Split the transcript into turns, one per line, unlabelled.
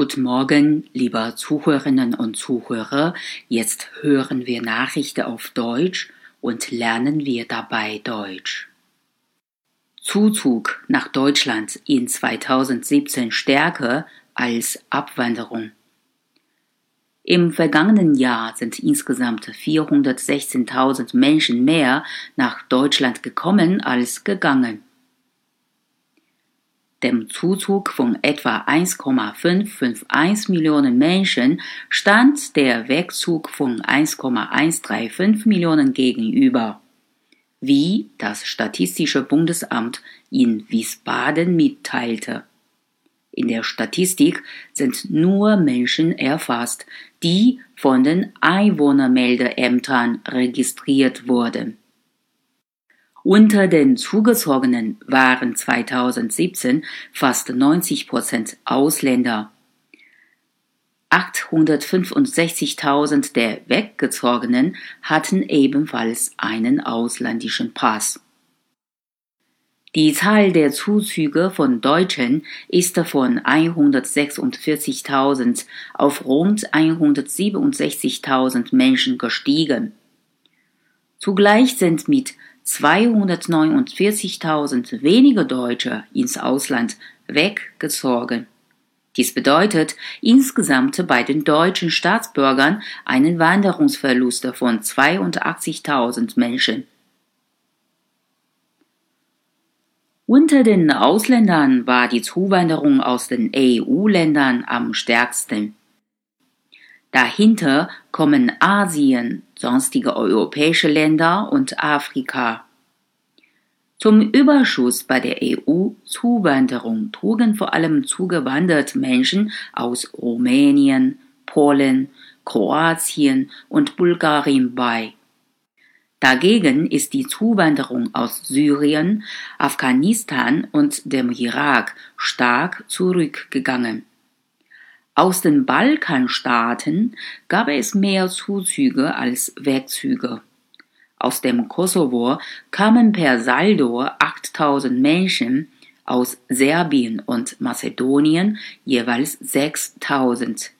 Guten Morgen, liebe Zuhörerinnen und Zuhörer. Jetzt hören wir Nachrichten auf Deutsch und lernen wir dabei Deutsch. Zuzug nach Deutschland in 2017 stärker als Abwanderung. Im vergangenen Jahr sind insgesamt 416.000 Menschen mehr nach Deutschland gekommen als gegangen. Dem Zuzug von etwa 1,551 Millionen Menschen stand der Wegzug von 1,135 Millionen gegenüber, wie das Statistische Bundesamt in Wiesbaden mitteilte. In der Statistik sind nur Menschen erfasst, die von den Einwohnermeldeämtern registriert wurden. Unter den Zugezogenen waren 2017 fast 90 Prozent Ausländer. 865.000 der Weggezogenen hatten ebenfalls einen ausländischen Pass. Die Zahl der Zuzüge von Deutschen ist von 146.000 auf rund 167.000 Menschen gestiegen. Zugleich sind mit 249.000 weniger Deutsche ins Ausland weggezogen. Dies bedeutet insgesamt bei den deutschen Staatsbürgern einen Wanderungsverlust von 82.000 Menschen. Unter den Ausländern war die Zuwanderung aus den EU-Ländern am stärksten. Dahinter kommen Asien, sonstige europäische Länder und Afrika. Zum Überschuss bei der EU-Zuwanderung trugen vor allem zugewanderte Menschen aus Rumänien, Polen, Kroatien und Bulgarien bei. Dagegen ist die Zuwanderung aus Syrien, Afghanistan und dem Irak stark zurückgegangen. Aus den Balkanstaaten gab es mehr Zuzüge als Wegzüge. Aus dem Kosovo kamen per Saldo 8000 Menschen, aus Serbien und Mazedonien jeweils 6000.